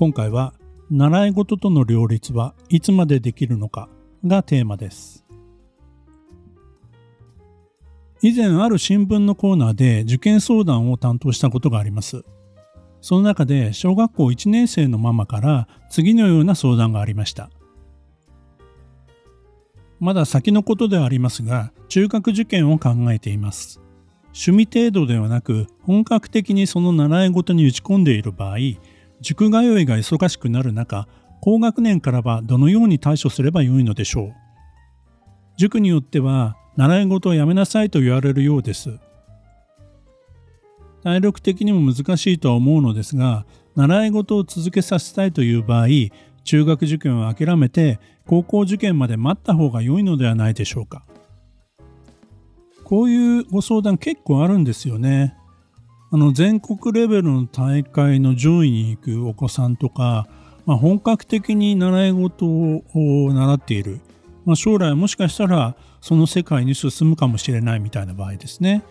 今回は習い事との両立はいつまでできるのかがテーマです。以前ある新聞のコーナーで受験相談を担当したことがあります。その中で小学校1年生のママから次のような相談がありました。まだ先のことではありますが中学受験を考えています。趣味程度ではなく本格的にその習い事に打ち込んでいる場合塾通いが忙しくなる中、高学年からはどのように対処すればよいのでしょう？塾によっては、習い事をやめなさいと言われるようです。体力的にも難しいとは思うのですが、習い事を続けさせたいという場合、中学受験を諦めて高校受験まで待った方が良いのではないでしょうか？こういうご相談結構あるんですよね。あの全国レベルの大会の上位に行くお子さんとか、まあ、本格的に習い事を習っている、まあ、将来もしかしたらその世界に進むかもしれないみたいな場合ですね。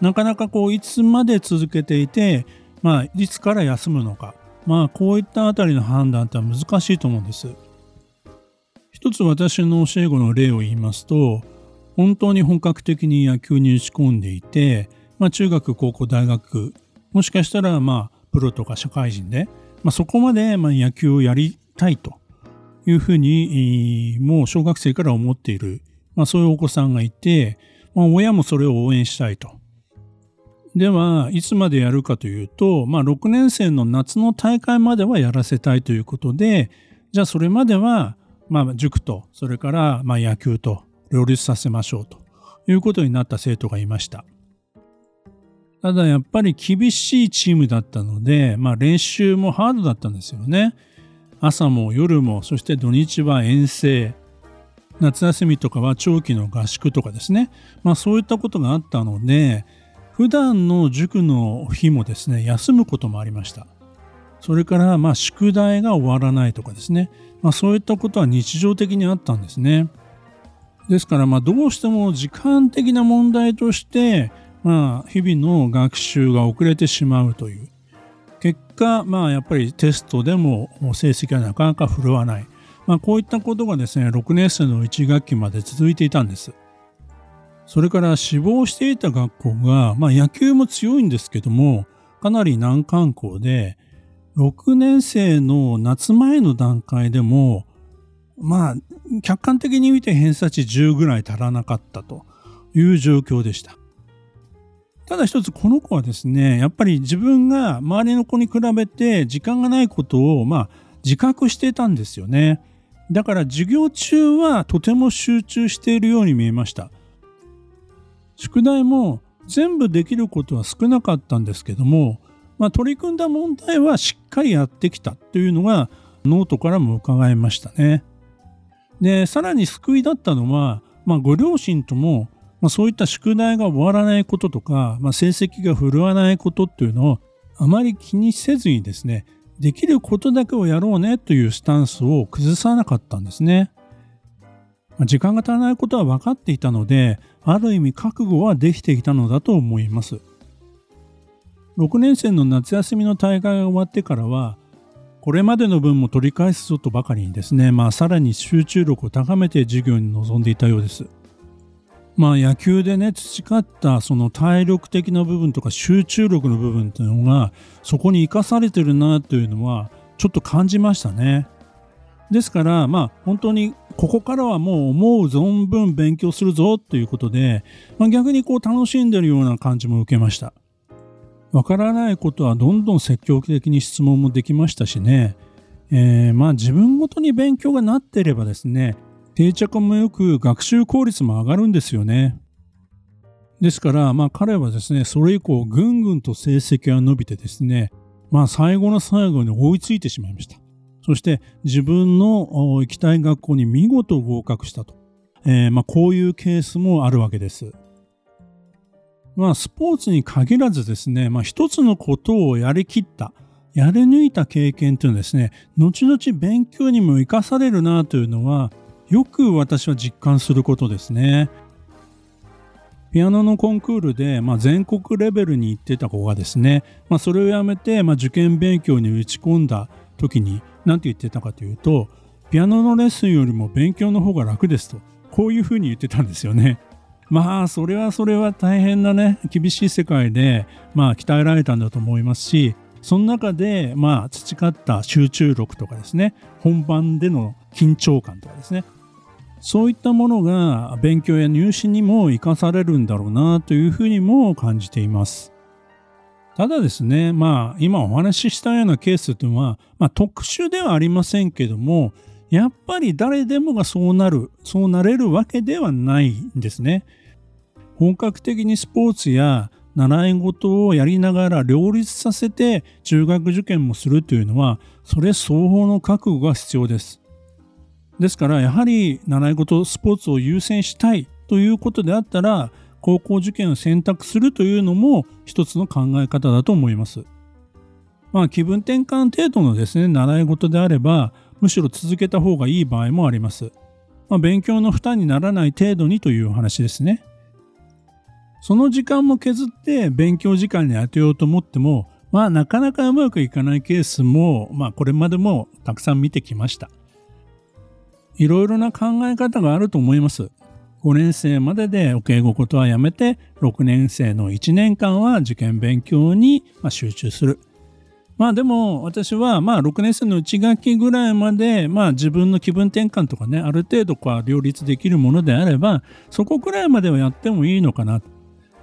なかなかこういつまで続けていて、まあ、いつから休むのか、まあ、こういったあたりの判断って難しいと思うんです。一つ私の教え子の例を言いますと本当に本格的に野球に打ち込んでいてまあ、中学、高校、大学、もしかしたら、まあ、プロとか社会人で、まあ、そこまで、まあ、野球をやりたいというふうに、もう小学生から思っている、まあ、そういうお子さんがいて、まあ、親もそれを応援したいと。では、いつまでやるかというと、まあ、6年生の夏の大会まではやらせたいということで、じゃあそれまでは、まあ、塾と、それから、まあ、野球と両立させましょうということになった生徒がいました。ただやっぱり厳しいチームだったので、まあ、練習もハードだったんですよね。朝も夜も、そして土日は遠征、夏休みとかは長期の合宿とかですね、まあ、そういったことがあったので、普段の塾の日もですね、休むこともありました。それから、まあ、宿題が終わらないとかですね、まあ、そういったことは日常的にあったんですね。ですから、まあ、どうしても時間的な問題として、まあ、日々の学習が遅れてしまうという。結果、まあ、やっぱりテストでも成績がなかなか振るわない、まあ、こういったことがですね6年生の1学期まで続いていたんです。それから志望していた学校が、まあ、野球も強いんですけどもかなり難関校で6年生の夏前の段階でもまあ客観的に見て偏差値10ぐらい足らなかったという状況でした。ただ一つこの子はですね、やっぱり自分が周りの子に比べて時間がないことをまあ自覚してたんですよね。だから授業中はとても集中しているように見えました。宿題も全部できることは少なかったんですけども、まあ、取り組んだ問題はしっかりやってきたというのがノートからも伺えましたね。で、さらに救いだったのは、まあ、ご両親ともまあ、そういった宿題が終わらないこととか、まあ、成績が振るわないことっていうのをあまり気にせずにですね、できることだけをやろうねというスタンスを崩さなかったんですね。まあ、時間が足らないことは分かっていたので、ある意味覚悟はできていたのだと思います。6年生の夏休みの大会が終わってからは、これまでの分も取り返すぞとばかりにですね、まあ、さらに集中力を高めて授業に臨んでいたようです。まあ野球でね培ったその体力的な部分とか集中力の部分っていうのがそこに生かされてるなというのはちょっと感じましたね。ですからまあ本当にここからはもう思う存分勉強するぞということで、まあ、逆にこう楽しんでるような感じも受けました。わからないことはどんどん積極的に質問もできましたしね、えー、まあ自分ごとに勉強がなっていればですね定着もよく学習効率も上がるんですよね。ですから、まあ彼はですね、それ以降ぐんぐんと成績が伸びてですね、まあ最後の最後に追いついてしまいました。そして自分の行きたい学校に見事合格したと。えー、まあこういうケースもあるわけです。まあスポーツに限らずですね、まあ一つのことをやりきった、やり抜いた経験というのはですね、後々勉強にも生かされるなというのは、よく私は実感することですね。ピアノのコンクールで、まあ、全国レベルに行ってた子がですね、まあ、それをやめて、まあ、受験勉強に打ち込んだ時に何て言ってたかというとピアノのレッスンよりも勉強の方が楽ですとこういうふうに言ってたんですよね。まあそれはそれは大変なね厳しい世界でまあ鍛えられたんだと思いますしその中でまあ培った集中力とかですね本番での緊張感とかですねそういったものが勉強や入試にも生かされるんだろうなというふうにも感じています。ただですね、まあ今お話ししたようなケースというのは、まあ、特殊ではありませんけども、やっぱり誰でもがそうなる、そうなれるわけではないんですね。本格的にスポーツや習い事をやりながら両立させて中学受験もするというのは、それ相応の覚悟が必要です。ですからやはり習い事スポーツを優先したいということであったら高校受験を選択するというのも一つの考え方だと思います。まあ気分転換程度のですね習い事であればむしろ続けた方がいい場合もあります。まあ、勉強の負担にならない程度にという話ですね。その時間も削って勉強時間に当てようと思ってもまあなかなかうまくいかないケースもまあこれまでもたくさん見てきました。いろいろな考え方があると思います。5年生まででお敬語ことはやめて、6年生の1年間は受験勉強に集中する。まあでも私はまあ6年生の内学期ぐらいまでまあ自分の気分転換とかね、ある程度こう両立できるものであれば、そこくらいまではやってもいいのかな。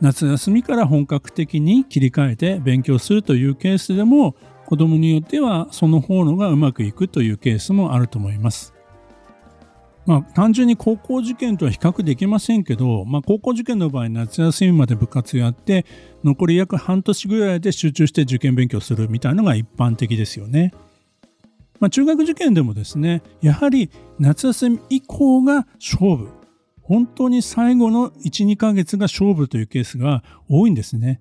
夏休みから本格的に切り替えて勉強するというケースでも、子供によってはその方のがうまくいくというケースもあると思います。まあ、単純に高校受験とは比較できませんけど、まあ、高校受験の場合夏休みまで部活やって残り約半年ぐらいで集中して受験勉強するみたいのが一般的ですよね。まあ、中学受験でもですねやはり夏休み以降が勝負本当に最後の12ヶ月が勝負というケースが多いんですね。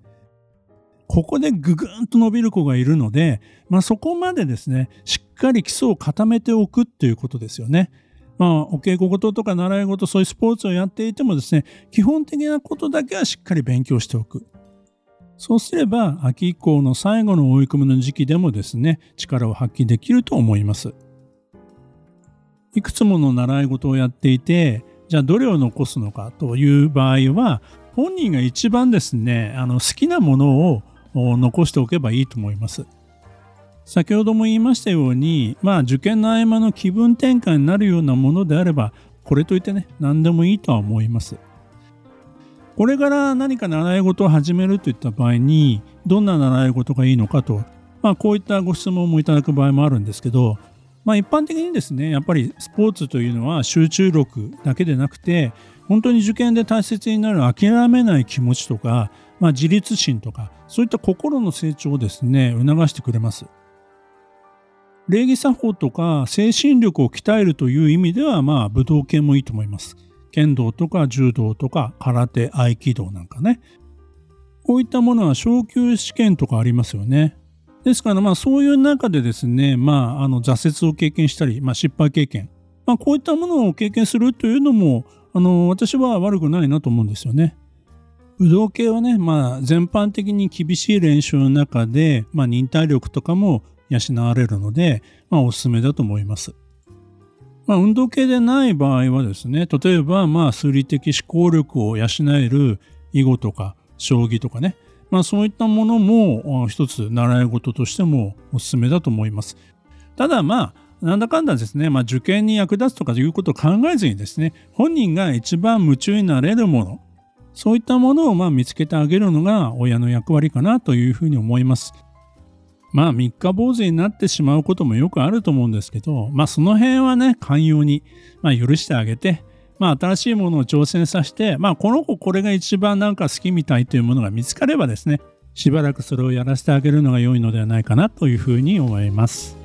ここでぐぐんと伸びる子がいるので、まあ、そこまでですねしっかり基礎を固めておくっていうことですよね。まあ、お稽古事とか習い事そういうスポーツをやっていてもですね基本的なことだけはしっかり勉強しておく。そうすれば秋以降の最後の追い込みの時期でもですね力を発揮できると思います。いくつもの習い事をやっていてじゃあどれを残すのかという場合は本人が一番ですねあの好きなものを残しておけばいいと思います。先ほども言いましたように、まあ、受験の合間の気分転換になるようなものであれば、これといってね、何でもいいとは思います。これから何か習い事を始めるといった場合に、どんな習い事がいいのかと、まあ、こういったご質問もいただく場合もあるんですけど、まあ、一般的にですね、やっぱりスポーツというのは集中力だけでなくて、本当に受験で大切になる諦めない気持ちとか、まあ、自立心とか、そういった心の成長をですね、促してくれます。礼儀作法とか精神力を鍛えるという意味では、まあ、武道系もいいと思います。剣道とか柔道とか空手、合気道なんかね。こういったものは昇級試験とかありますよね。ですから、まあ、そういう中でですね、まあ、あの、挫折を経験したり、まあ、失敗経験。まあ、こういったものを経験するというのも、あの、私は悪くないなと思うんですよね。武道系はね、まあ、全般的に厳しい練習の中で、まあ、忍耐力とかも養われるので、まあ、おすすめだと思います。まあ、運動系でない場合はですね、例えば、まあ、数理的思考力を養える囲碁とか将棋とかね、まあ、そういったものも一つ習い事としてもおすすめだと思います。ただ、まあ、なんだかんだですね、まあ、受験に役立つとかいうことを考えずにですね、本人が一番夢中になれるもの、そういったものをまあ見つけてあげるのが親の役割かなというふうに思います。まあ三日坊主になってしまうこともよくあると思うんですけど、まあその辺はね、寛容に、まあ、許してあげて、まあ新しいものを挑戦させて、まあこの子これが一番なんか好きみたいというものが見つかればですね、しばらくそれをやらせてあげるのが良いのではないかなというふうに思います。